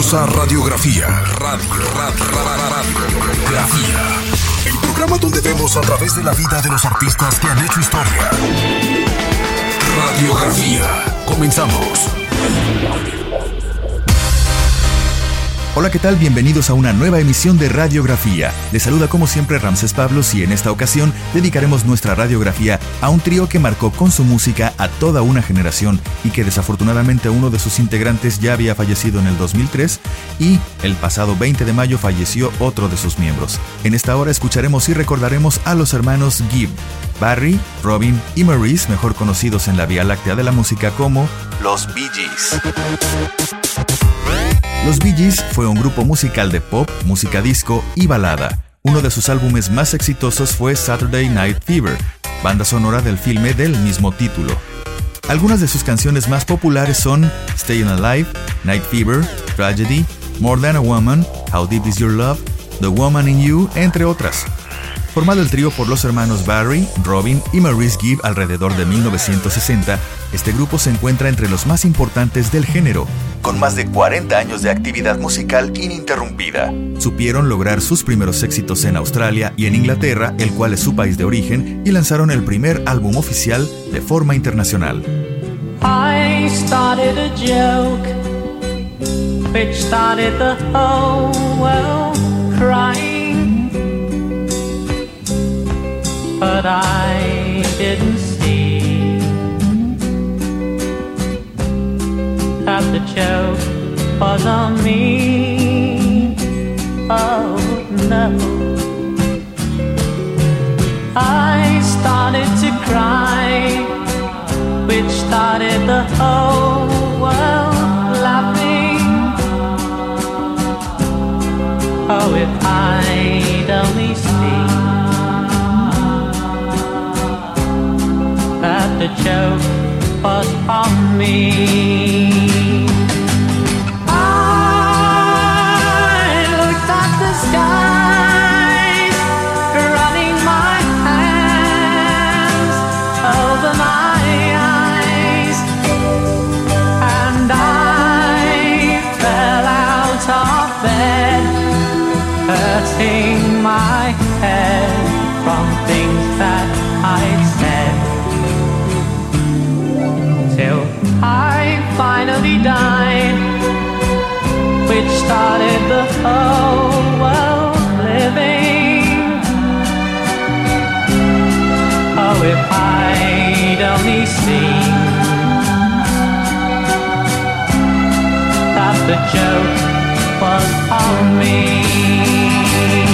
Bienvenidos a Radiografía. Radio, Radiografía. El programa donde vemos a través de la vida de los artistas que han hecho historia. Radiografía. Comenzamos. Hola, ¿qué tal? Bienvenidos a una nueva emisión de Radiografía. Les saluda como siempre Ramses Pablos y en esta ocasión dedicaremos nuestra radiografía a un trío que marcó con su música a toda una generación y que desafortunadamente uno de sus integrantes ya había fallecido en el 2003 y el pasado 20 de mayo falleció otro de sus miembros. En esta hora escucharemos y recordaremos a los hermanos Gibb, Barry, Robin y Maurice, mejor conocidos en la Vía Láctea de la música como los Bee Gees. Los Bee Gees fue un grupo musical de pop, música disco y balada. Uno de sus álbumes más exitosos fue Saturday Night Fever, banda sonora del filme del mismo título. Algunas de sus canciones más populares son Staying Alive, Night Fever, Tragedy, More Than a Woman, How Deep Is Your Love, The Woman in You, entre otras. Formado el trío por los hermanos Barry, Robin y Maurice Gibb alrededor de 1960, este grupo se encuentra entre los más importantes del género, con más de 40 años de actividad musical ininterrumpida. Supieron lograr sus primeros éxitos en Australia y en Inglaterra, el cual es su país de origen, y lanzaron el primer álbum oficial de forma internacional. I started a joke, started the whole world crying. But I didn't see that the joke was on me. Oh no. I started to cry which started the whole world laughing. Oh, if I'd the joke was on me. Started the whole world living. Oh, if I'd only seen that the joke was on me.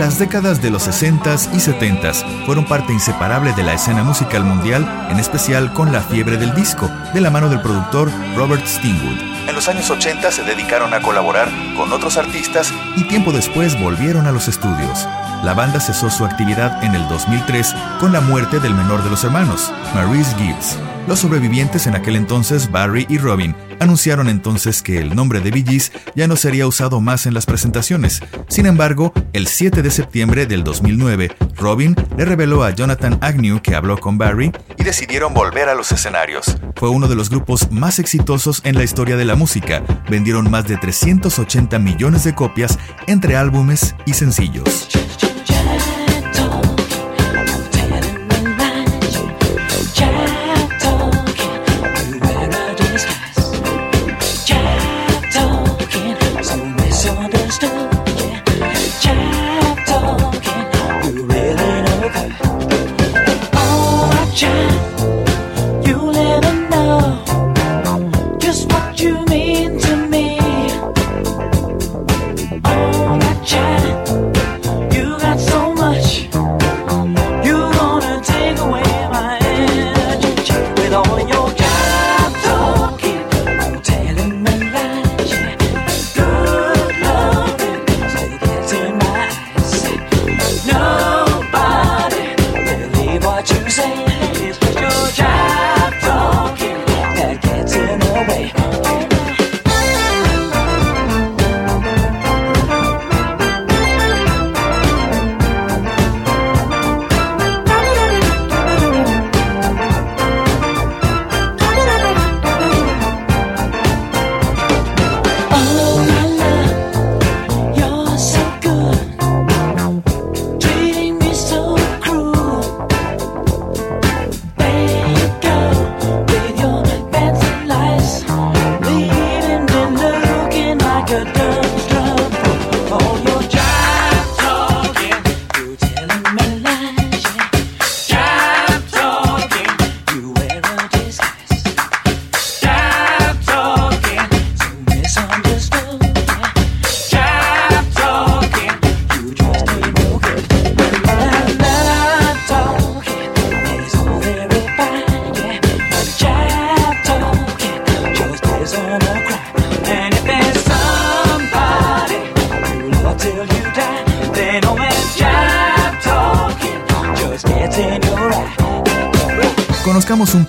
Las décadas de los 60s y 70s fueron parte inseparable de la escena musical mundial, en especial con la fiebre del disco, de la mano del productor Robert Stingwood. En los años 80 se dedicaron a colaborar con otros artistas y tiempo después volvieron a los estudios. La banda cesó su actividad en el 2003 con la muerte del menor de los hermanos, Maurice Gibbs. Los sobrevivientes en aquel entonces, Barry y Robin, anunciaron entonces que el nombre de Bee Gees ya no sería usado más en las presentaciones. Sin embargo, el 7 de septiembre del 2009, Robin le reveló a Jonathan Agnew que habló con Barry y decidieron volver a los escenarios. Fue uno de los grupos más exitosos en la historia de la música. Vendieron más de 380 millones de copias entre álbumes y sencillos.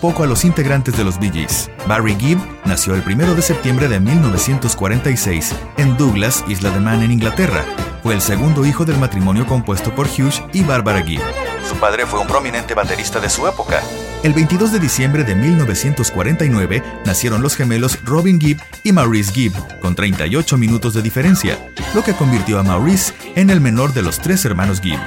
Poco a los integrantes de los Bee Gees. Barry Gibb nació el 1 de septiembre de 1946 en Douglas, Isla de Man, en Inglaterra. Fue el segundo hijo del matrimonio compuesto por Hughes y Barbara Gibb. Su padre fue un prominente baterista de su época. El 22 de diciembre de 1949 nacieron los gemelos Robin Gibb y Maurice Gibb, con 38 minutos de diferencia, lo que convirtió a Maurice en el menor de los tres hermanos Gibb.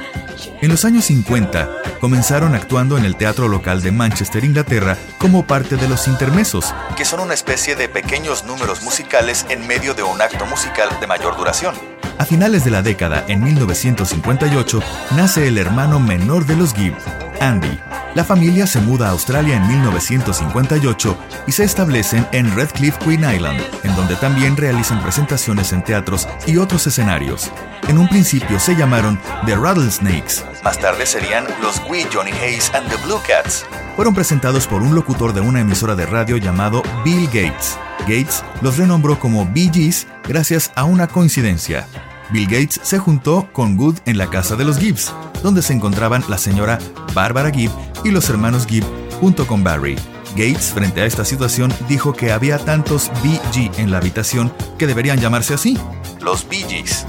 En los años 50, comenzaron actuando en el teatro local de Manchester, Inglaterra, como parte de los intermesos, que son una especie de pequeños números musicales en medio de un acto musical de mayor duración. A finales de la década, en 1958, nace el hermano menor de los Gibb, Andy. La familia se muda a Australia en 1958 y se establecen en Redcliffe, Queen Island, en donde también realizan presentaciones en teatros y otros escenarios. En un principio se llamaron The Rattlesnakes, más tarde serían los Wee Johnny Hayes and the Blue Cats. Fueron presentados por un locutor de una emisora de radio llamado Bill Gates. Gates los renombró como Bee Gees gracias a una coincidencia. Bill Gates se juntó con Good en la casa de los Gibbs, donde se encontraban la señora Barbara Gibb y los hermanos Gibb junto con Barry. Gates, frente a esta situación, dijo que había tantos BG en la habitación que deberían llamarse así, los Gees.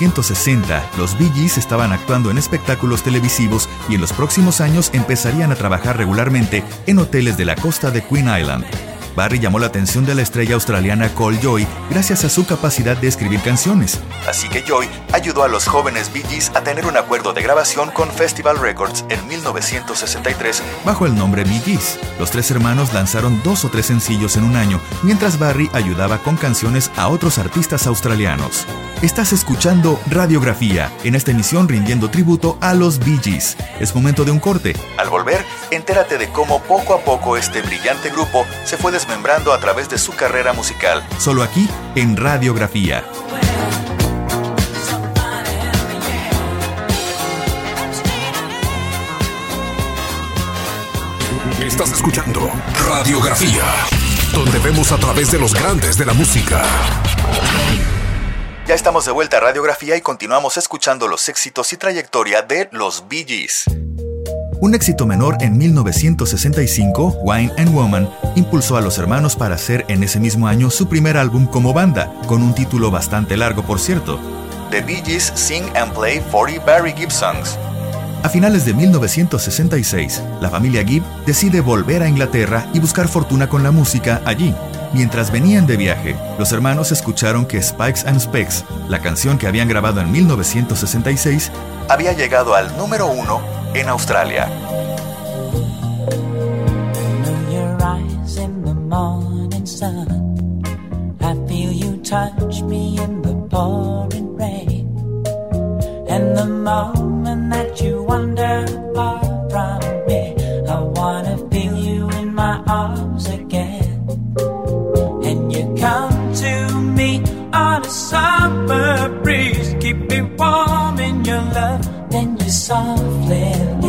1960, los Bee Gees estaban actuando en espectáculos televisivos y en los próximos años empezarían a trabajar regularmente en hoteles de la costa de Queen Island. Barry llamó la atención de la estrella australiana Cole Joy gracias a su capacidad de escribir canciones. Así que Joy ayudó a los jóvenes Bee Gees a tener un acuerdo de grabación con Festival Records en 1963 bajo el nombre Bee Gees. Los tres hermanos lanzaron dos o tres sencillos en un año, mientras Barry ayudaba con canciones a otros artistas australianos. Estás escuchando Radiografía, en esta emisión rindiendo tributo a los Bee Gees. Es momento de un corte. Al volver, entérate de cómo poco a poco este brillante grupo se fue desmembrando a través de su carrera musical. Solo aquí, en Radiografía. Estás escuchando Radiografía, donde vemos a través de los grandes de la música. Ya estamos de vuelta a Radiografía y continuamos escuchando los éxitos y trayectoria de los Bee Gees. Un éxito menor en 1965, Wine and Woman, impulsó a los hermanos para hacer en ese mismo año su primer álbum como banda, con un título bastante largo por cierto. The Bee Gees Sing and Play 40 Barry Gibb Songs. A finales de 1966, la familia Gibb decide volver a Inglaterra y buscar fortuna con la música allí. Mientras venían de viaje, los hermanos escucharon que Spikes and Specs, la canción que habían grabado en 1966, había llegado al número uno en Australia. The moment that you summer breeze, keep me warm in your love, then you softly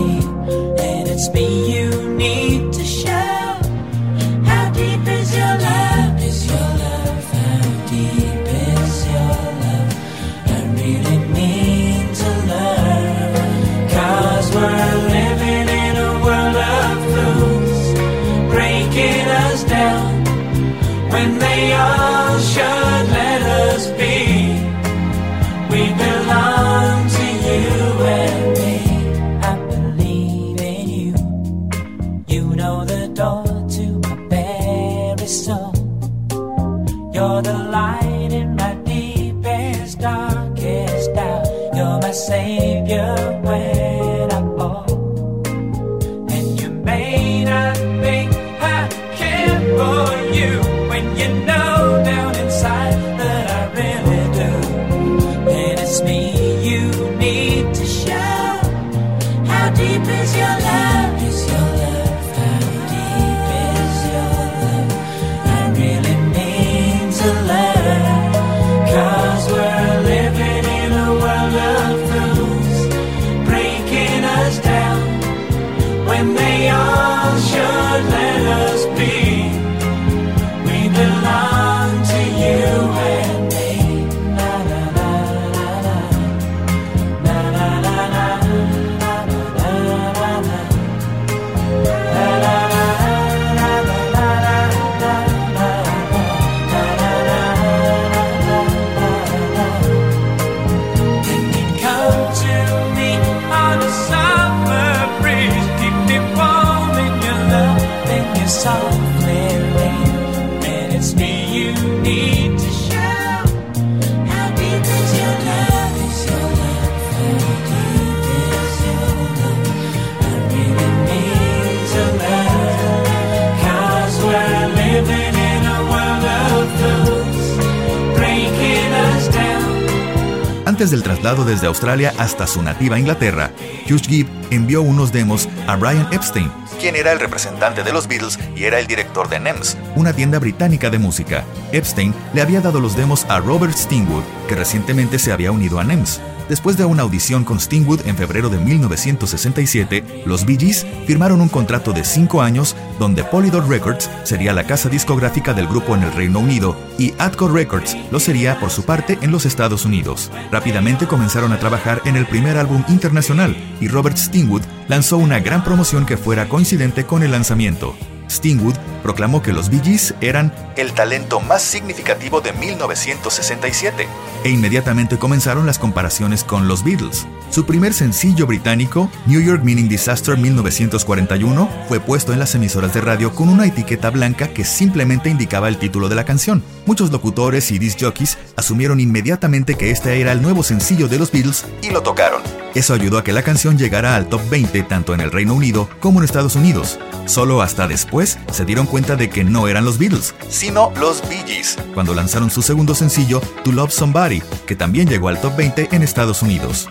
Desde Australia hasta su nativa Inglaterra, Hugh Gibb envió unos demos a Brian Epstein, quien era el representante de los Beatles y era el director de NEMS, una tienda británica de música. Epstein le había dado los demos a Robert Stingwood, que recientemente se había unido a NEMS. Después de una audición con Stingwood en febrero de 1967, los Bee Gees firmaron un contrato de cinco años donde Polydor Records sería la casa discográfica del grupo en el Reino Unido y Atco Records lo sería por su parte en los Estados Unidos. Rápidamente comenzaron a trabajar en el primer álbum internacional y Robert Stingwood lanzó una gran promoción que fuera coincidente con el lanzamiento. Stingwood proclamó que los Bee Gees eran el talento más significativo de 1967 e inmediatamente comenzaron las comparaciones con los Beatles. Su primer sencillo británico, New York Meaning Disaster 1941, fue puesto en las emisoras de radio con una etiqueta blanca que simplemente indicaba el título de la canción. Muchos locutores y disc jockeys asumieron inmediatamente que este era el nuevo sencillo de los Beatles y lo tocaron. Eso ayudó a que la canción llegara al top 20 tanto en el Reino Unido como en Estados Unidos. Solo hasta después se dieron cuenta de que no eran los Beatles, sino los Bee Gees, cuando lanzaron su segundo sencillo, To Love Somebody, que también llegó al top 20 en Estados Unidos.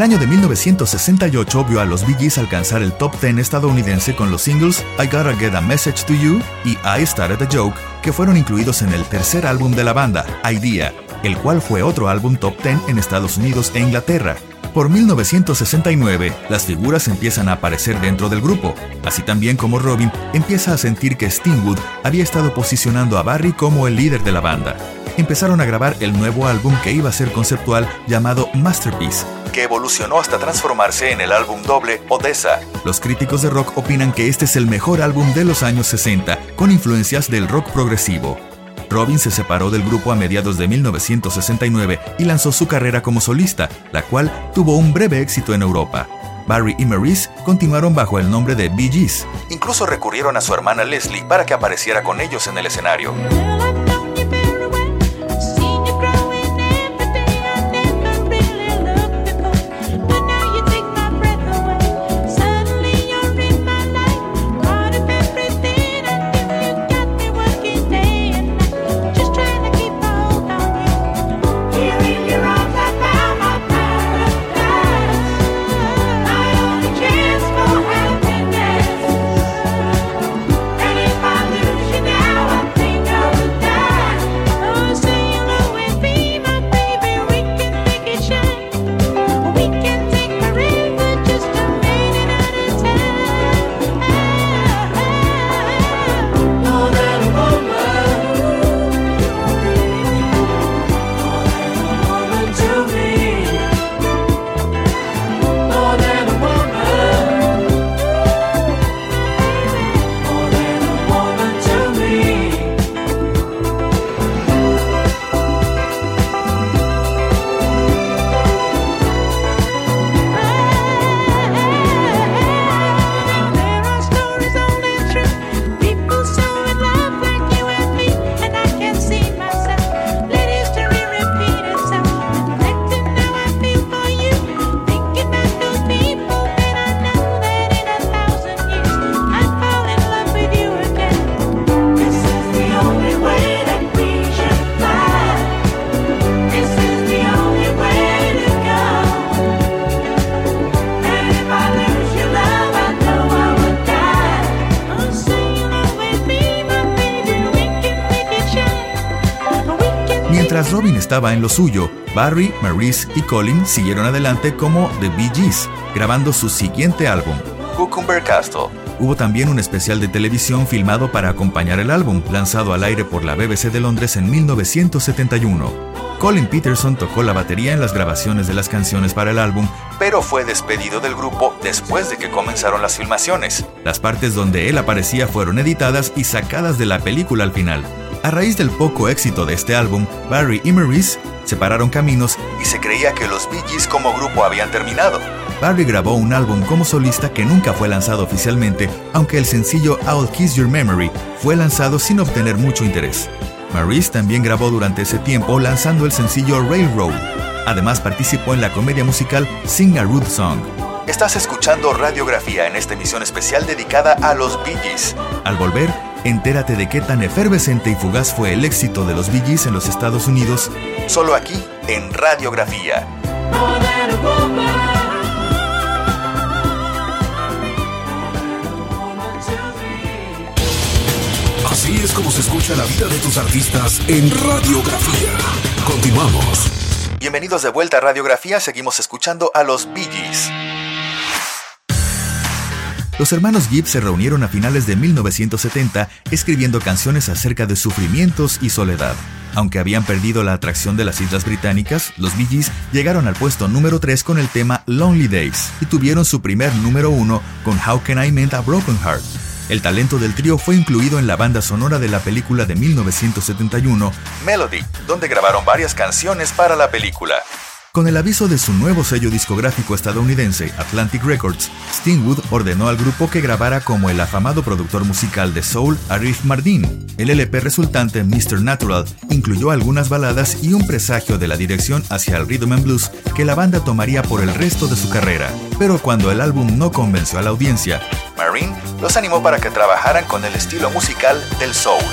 El año de 1968 vio a los Bee alcanzar el top 10 estadounidense con los singles I Gotta Get a Message to You y I Started a Joke, que fueron incluidos en el tercer álbum de la banda, Idea, el cual fue otro álbum top 10 en Estados Unidos e Inglaterra. Por 1969, las figuras empiezan a aparecer dentro del grupo, así también como Robin empieza a sentir que Stingwood había estado posicionando a Barry como el líder de la banda. Empezaron a grabar el nuevo álbum que iba a ser conceptual llamado Masterpiece, que evolucionó hasta transformarse en el álbum doble Odessa. Los críticos de rock opinan que este es el mejor álbum de los años 60, con influencias del rock progresivo. Robin se separó del grupo a mediados de 1969 y lanzó su carrera como solista, la cual tuvo un breve éxito en Europa. Barry y Maurice continuaron bajo el nombre de Bee Gees. Incluso recurrieron a su hermana Leslie para que apareciera con ellos en el escenario. Estaba en lo suyo, Barry, Maurice y Colin siguieron adelante como The Bee Gees, grabando su siguiente álbum, Cucumber Castle. Hubo también un especial de televisión filmado para acompañar el álbum, lanzado al aire por la BBC de Londres en 1971. Colin Peterson tocó la batería en las grabaciones de las canciones para el álbum, pero fue despedido del grupo después de que comenzaron las filmaciones. Las partes donde él aparecía fueron editadas y sacadas de la película al final. A raíz del poco éxito de este álbum, Barry y Maurice separaron caminos y se creía que los Bee Gees como grupo habían terminado. Barry grabó un álbum como solista que nunca fue lanzado oficialmente, aunque el sencillo I'll Kiss Your Memory fue lanzado sin obtener mucho interés. Maurice también grabó durante ese tiempo lanzando el sencillo Railroad. Además participó en la comedia musical Sing a Rude Song. Estás escuchando Radiografía en esta emisión especial dedicada a los Bee Gees. Al volver, entérate de qué tan efervescente y fugaz fue el éxito de los Bee Gees en los Estados Unidos, solo aquí en Radiografía. Así es como se escucha la vida de tus artistas en Radiografía. Continuamos. Bienvenidos de vuelta a Radiografía, seguimos escuchando a los Bee Gees. Los hermanos Gibb se reunieron a finales de 1970 escribiendo canciones acerca de sufrimientos y soledad. Aunque habían perdido la atracción de las Islas Británicas, los Bee Gees llegaron al puesto número 3 con el tema Lonely Days y tuvieron su primer número 1 con How Can I Mend a Broken Heart. El talento del trío fue incluido en la banda sonora de la película de 1971, Melody, donde grabaron varias canciones para la película. Con el aviso de su nuevo sello discográfico estadounidense, Atlantic Records, Stingwood ordenó al grupo que grabara como el afamado productor musical de soul Arif Mardin. El LP resultante, Mr. Natural, incluyó algunas baladas y un presagio de la dirección hacia el rhythm and blues que la banda tomaría por el resto de su carrera. Pero cuando el álbum no convenció a la audiencia, Marine los animó para que trabajaran con el estilo musical del soul.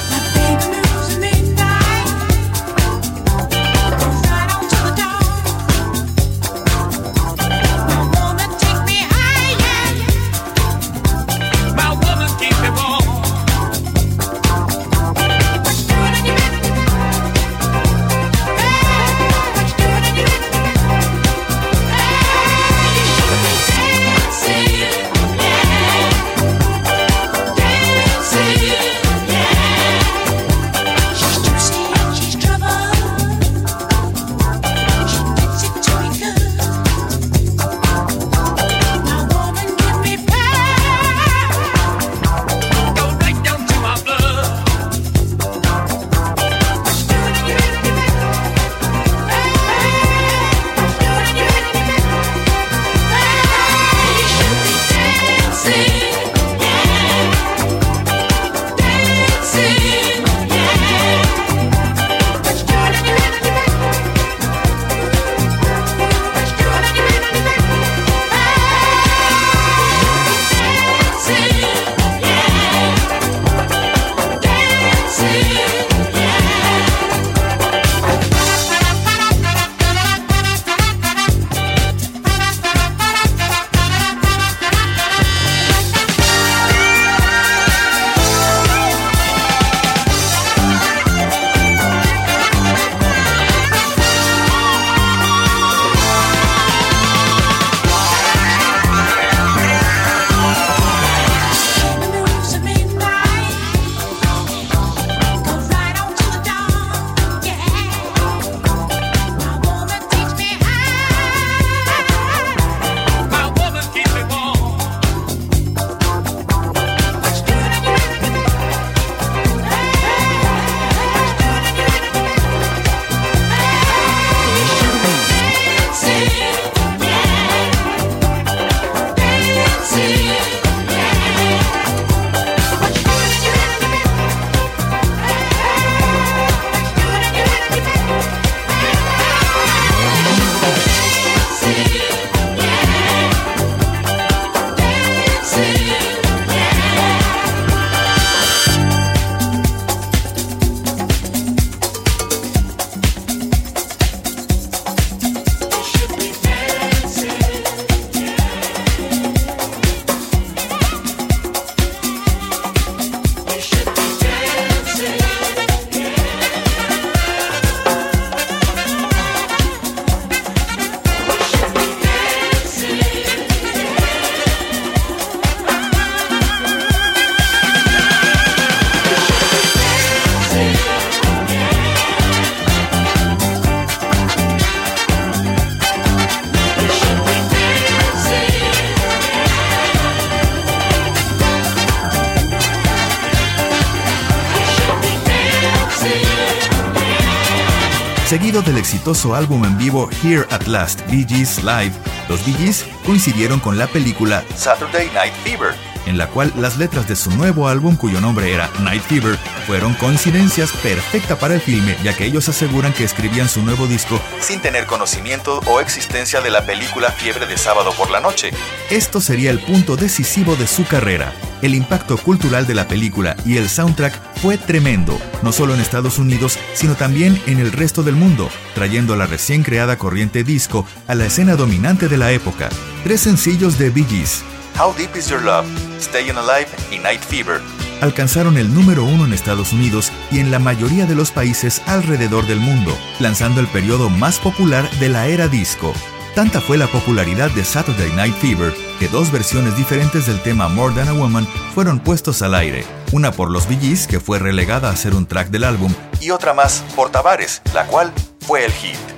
Seguido del exitoso álbum en vivo Here at Last, Bee Gees Live. Los Bee Gees coincidieron con la película Saturday Night Fever, en la cual las letras de su nuevo álbum, cuyo nombre era Night Fever, fueron coincidencias perfecta para el filme, ya que ellos aseguran que escribían su nuevo disco sin tener conocimiento o existencia de la película Fiebre de Sábado por la Noche. Esto sería el punto decisivo de su carrera. El impacto cultural de la película y el soundtrack fue tremendo, no solo en Estados Unidos, sino también en el resto del mundo, trayendo la recién creada corriente disco a la escena dominante de la época. Tres sencillos de Bee Gees, How Deep Is Your Love, Staying Alive y Night Fever, alcanzaron el número uno en Estados Unidos y en la mayoría de los países alrededor del mundo, lanzando el periodo más popular de la era disco. Tanta fue la popularidad de Saturday Night Fever que dos versiones diferentes del tema More Than a Woman fueron puestos al aire, una por los Bee que fue relegada a ser un track del álbum, y otra más por Tavares, la cual fue el hit.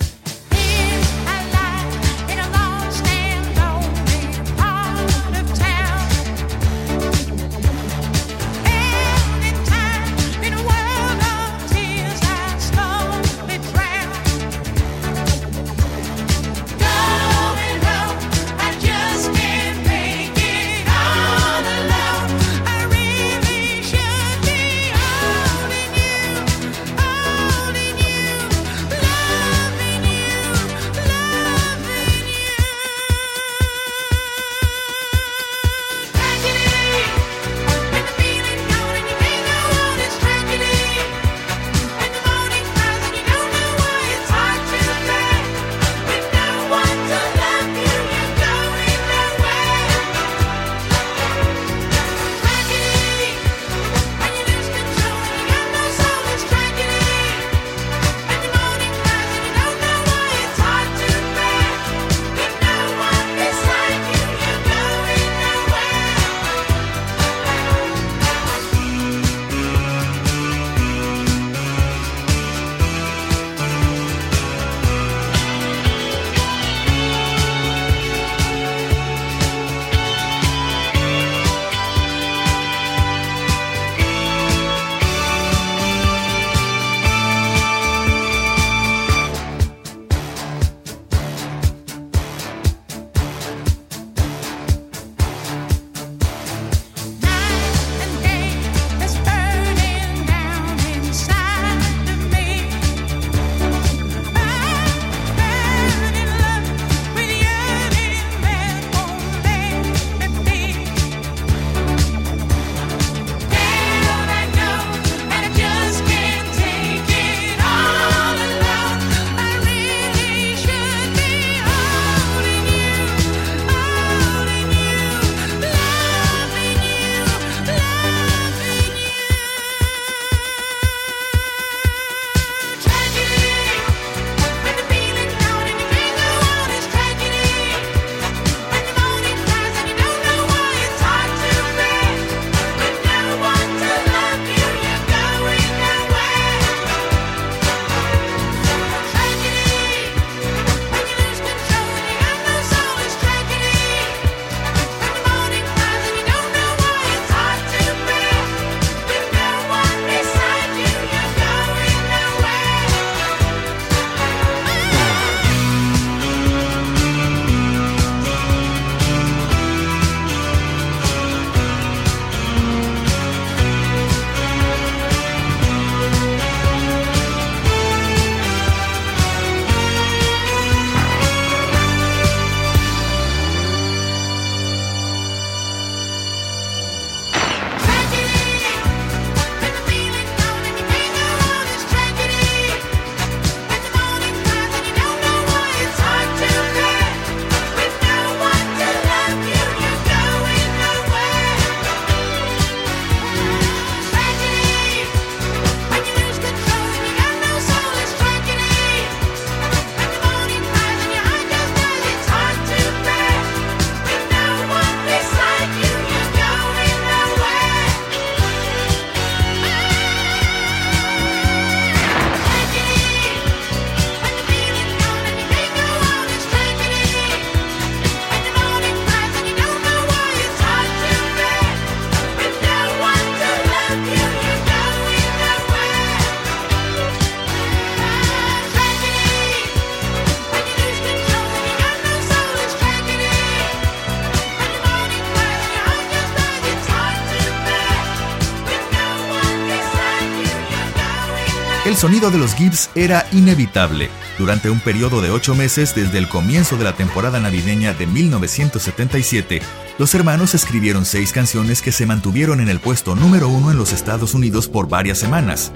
Sonido de los Gibbs era inevitable. Durante un periodo de ocho meses desde el comienzo de la temporada navideña de 1977, los hermanos escribieron seis canciones que se mantuvieron en el puesto número uno en los Estados Unidos por varias semanas.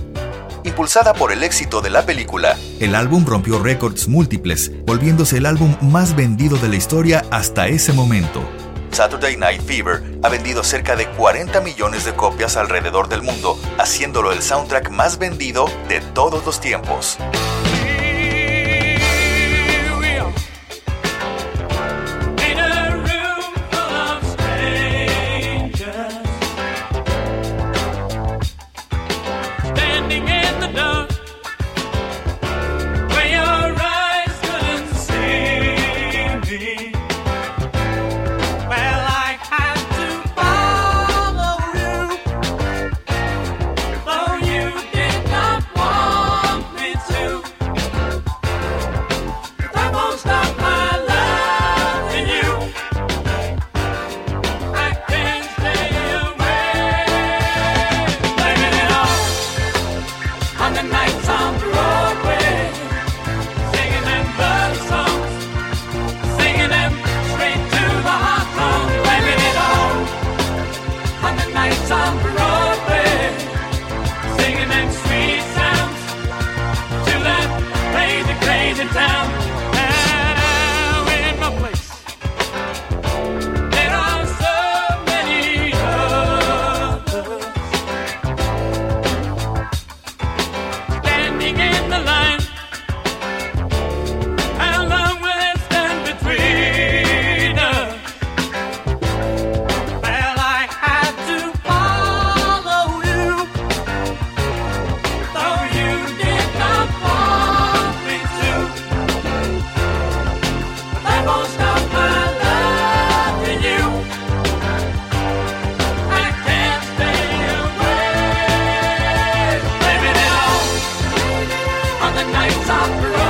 Impulsada por el éxito de la película, el álbum rompió récords múltiples, volviéndose el álbum más vendido de la historia hasta ese momento. Saturday Night Fever ha vendido cerca de 40 millones de copias alrededor del mundo, haciéndolo el soundtrack más vendido de todos los tiempos. stop.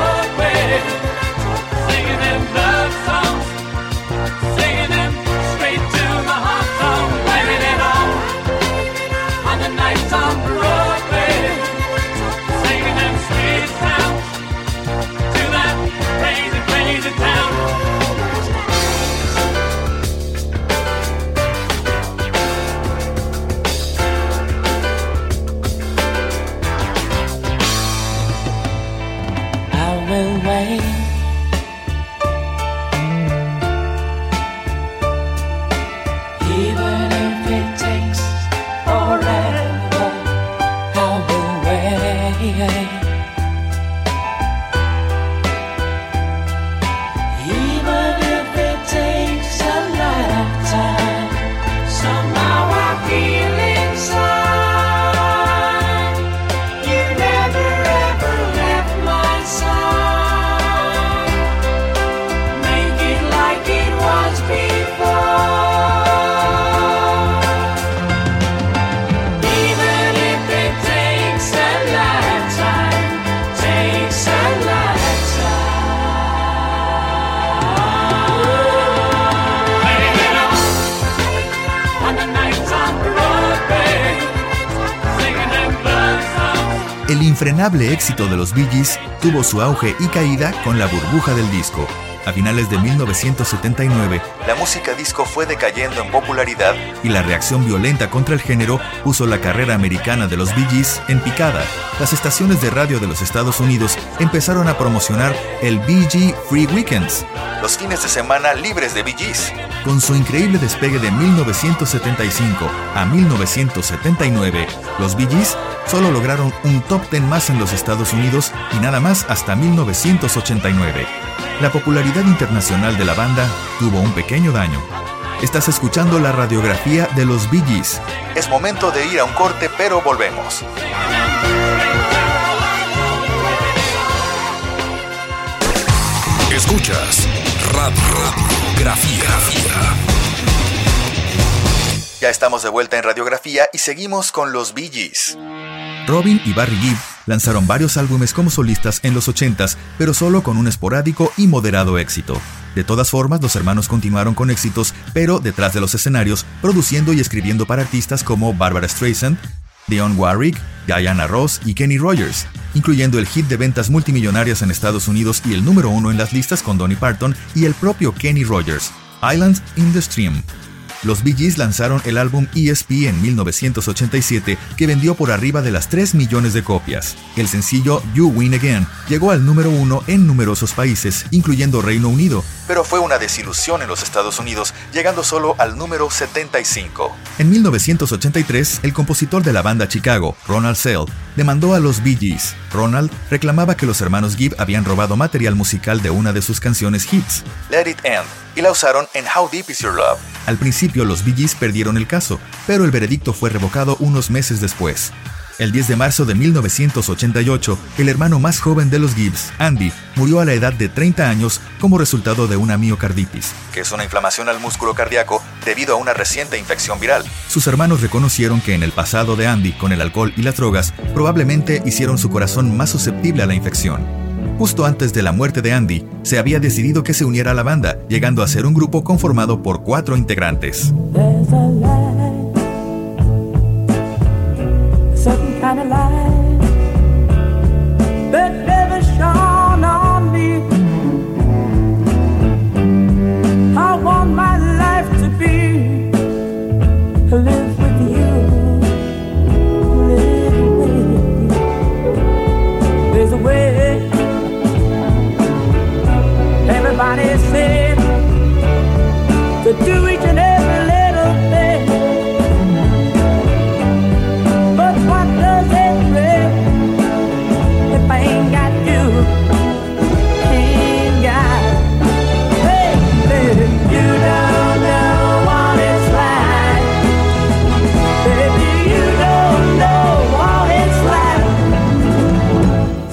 Infrenable éxito de los Bee tuvo su auge y caída con la burbuja del disco. A finales de 1979, la música disco fue decayendo en popularidad y la reacción violenta contra el género puso la carrera americana de los Bee Gees en picada. Las estaciones de radio de los Estados Unidos empezaron a promocionar el Bee Gee Free Weekends, los fines de semana libres de Bee Gees. Con su increíble despegue de 1975 a 1979, los Bee Gees solo lograron un top 10 más en los Estados Unidos y nada más hasta 1989 la popularidad internacional de la banda tuvo un pequeño daño. Estás escuchando la radiografía de los Bee Gees. Es momento de ir a un corte, pero volvemos. Escuchas Radiografía. Ya estamos de vuelta en Radiografía y seguimos con los Bee Gees. Robin y Barry Gibb lanzaron varios álbumes como solistas en los 80s, pero solo con un esporádico y moderado éxito. De todas formas, los hermanos continuaron con éxitos, pero detrás de los escenarios, produciendo y escribiendo para artistas como Barbara Streisand, Dionne Warwick, Diana Ross y Kenny Rogers, incluyendo el hit de ventas multimillonarias en Estados Unidos y el número uno en las listas con Donny Parton y el propio Kenny Rogers, Islands in the Stream, los Bee Gees lanzaron el álbum ESP en 1987 que vendió por arriba de las 3 millones de copias. El sencillo You Win Again llegó al número uno en numerosos países, incluyendo Reino Unido, pero fue una desilusión en los Estados Unidos, llegando solo al número 75. En 1983, el compositor de la banda Chicago, Ronald Sell, demandó a los Bee Gees. Ronald reclamaba que los hermanos Gibb habían robado material musical de una de sus canciones hits, Let It End, y la usaron en How Deep Is Your Love. Al principio los Bee Gees perdieron el caso, pero el veredicto fue revocado unos meses después. El 10 de marzo de 1988, el hermano más joven de los Gibbs, Andy, murió a la edad de 30 años como resultado de una miocarditis, que es una inflamación al músculo cardíaco debido a una reciente infección viral. Sus hermanos reconocieron que en el pasado de Andy con el alcohol y las drogas probablemente hicieron su corazón más susceptible a la infección. Justo antes de la muerte de Andy, se había decidido que se uniera a la banda, llegando a ser un grupo conformado por cuatro integrantes. said to do each and every little thing. But what does it really if I ain't got you? Ain't got hey, baby, you don't know what it's like. Baby, you don't know what it's like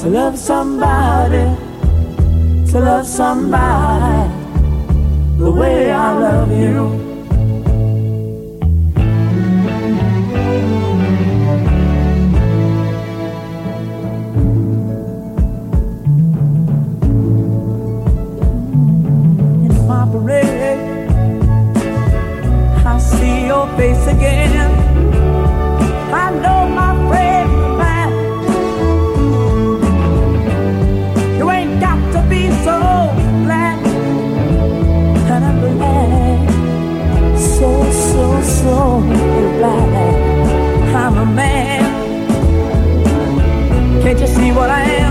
to love somebody love somebody the way I love you. parade, I see your face again. flag. I'm a man. Can't you see what I am?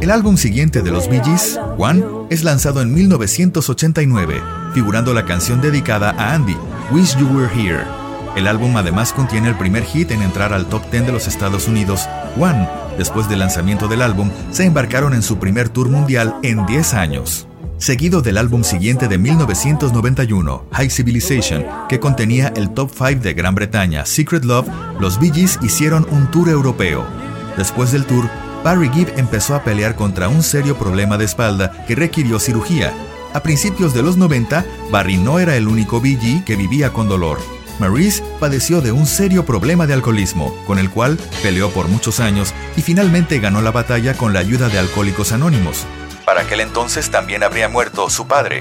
El álbum siguiente de los Bee Gees, One, es lanzado en 1989, figurando la canción dedicada a Andy, Wish You Were Here. El álbum además contiene el primer hit en entrar al top 10 de los Estados Unidos, One. Después del lanzamiento del álbum, se embarcaron en su primer tour mundial en 10 años. Seguido del álbum siguiente de 1991, High Civilization, que contenía el top 5 de Gran Bretaña, Secret Love, los Bee Gees hicieron un tour europeo. Después del tour, Barry Gibb empezó a pelear contra un serio problema de espalda que requirió cirugía. A principios de los 90, Barry no era el único BG que vivía con dolor. Maurice padeció de un serio problema de alcoholismo, con el cual peleó por muchos años y finalmente ganó la batalla con la ayuda de Alcohólicos Anónimos. Para aquel entonces también habría muerto su padre.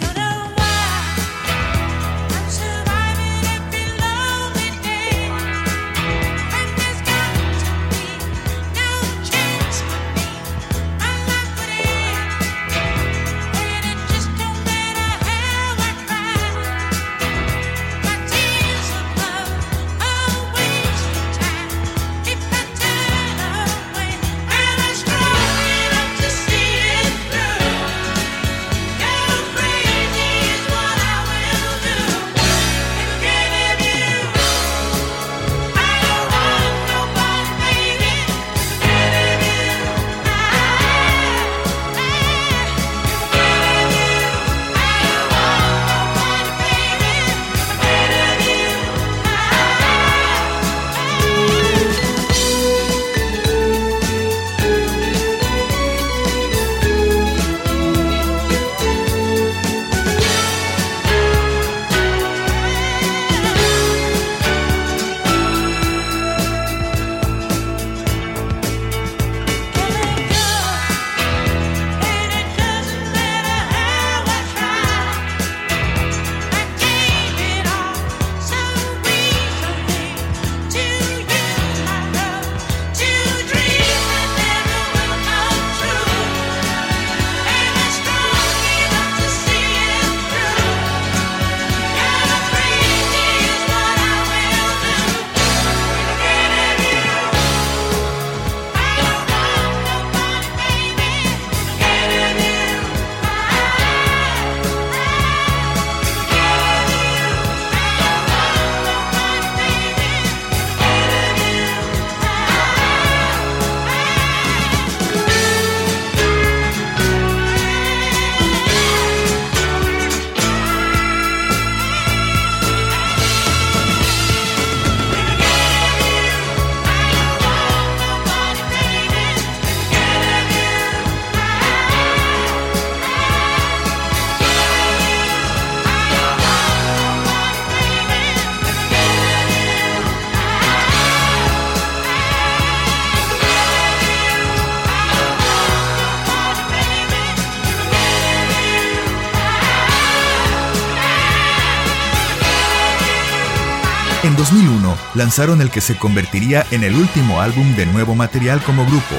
En 2001 lanzaron el que se convertiría en el último álbum de nuevo material como grupo,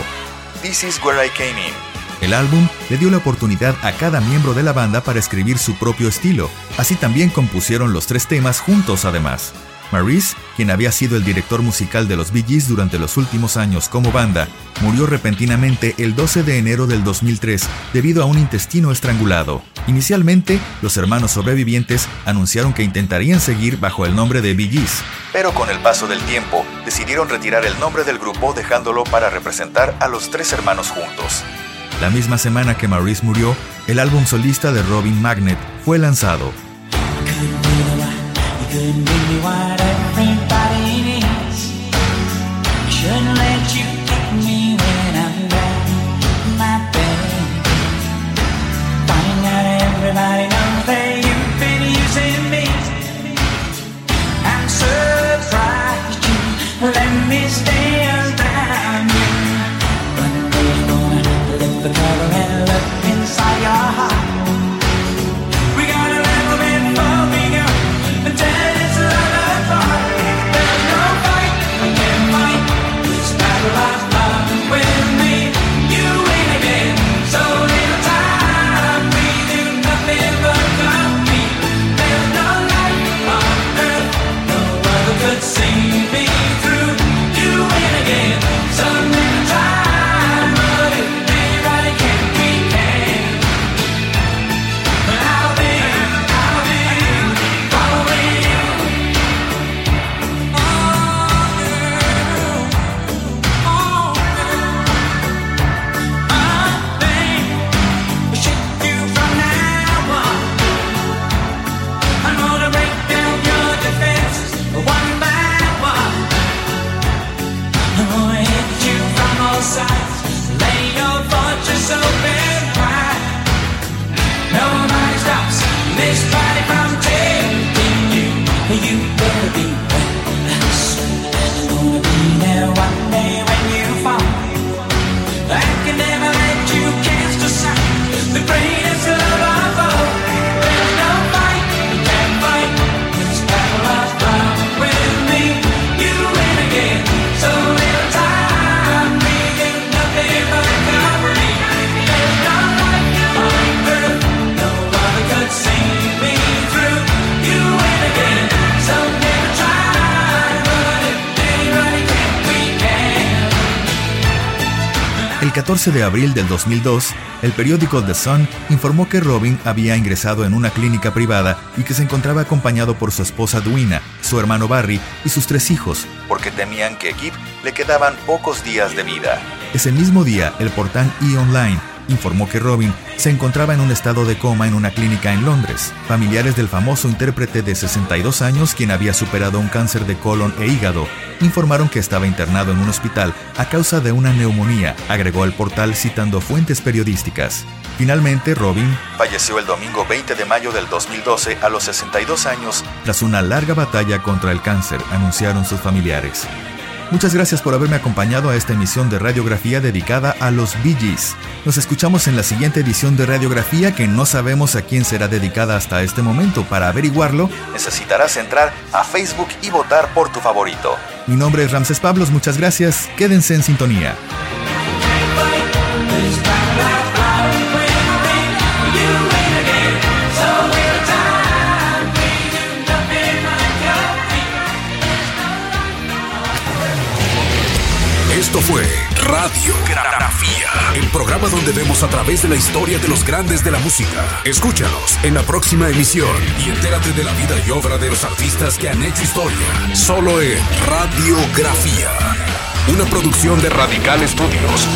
This Is Where I Came In. El álbum le dio la oportunidad a cada miembro de la banda para escribir su propio estilo, así también compusieron los tres temas juntos además. Maurice, quien había sido el director musical de los Bee durante los últimos años como banda, murió repentinamente el 12 de enero del 2003 debido a un intestino estrangulado. Inicialmente, los hermanos sobrevivientes anunciaron que intentarían seguir bajo el nombre de Bee pero con el paso del tiempo decidieron retirar el nombre del grupo dejándolo para representar a los tres hermanos juntos. La misma semana que Maurice murió, el álbum solista de Robin Magnet fue lanzado. Could be what everybody needs. Shouldn't let you kick me when I'm down my out everybody knows that you've been using me. I'm you let me stay 14 de abril del 2002, el periódico The Sun informó que Robin había ingresado en una clínica privada y que se encontraba acompañado por su esposa Duina, su hermano Barry y sus tres hijos, porque temían que Gibb le quedaban pocos días de vida. Ese mismo día, el portal E-Online informó que Robin se encontraba en un estado de coma en una clínica en Londres. Familiares del famoso intérprete de 62 años, quien había superado un cáncer de colon e hígado, informaron que estaba internado en un hospital a causa de una neumonía, agregó el portal citando fuentes periodísticas. Finalmente, Robin falleció el domingo 20 de mayo del 2012 a los 62 años tras una larga batalla contra el cáncer, anunciaron sus familiares. Muchas gracias por haberme acompañado a esta emisión de radiografía dedicada a los Bee. Nos escuchamos en la siguiente edición de radiografía que no sabemos a quién será dedicada hasta este momento. Para averiguarlo, necesitarás entrar a Facebook y votar por tu favorito. Mi nombre es Ramses Pablos, muchas gracias. Quédense en sintonía. Esto fue Radiografía, el programa donde vemos a través de la historia de los grandes de la música. Escúchanos en la próxima emisión y entérate de la vida y obra de los artistas que han hecho historia. Solo en Radiografía, una producción de Radical Studios.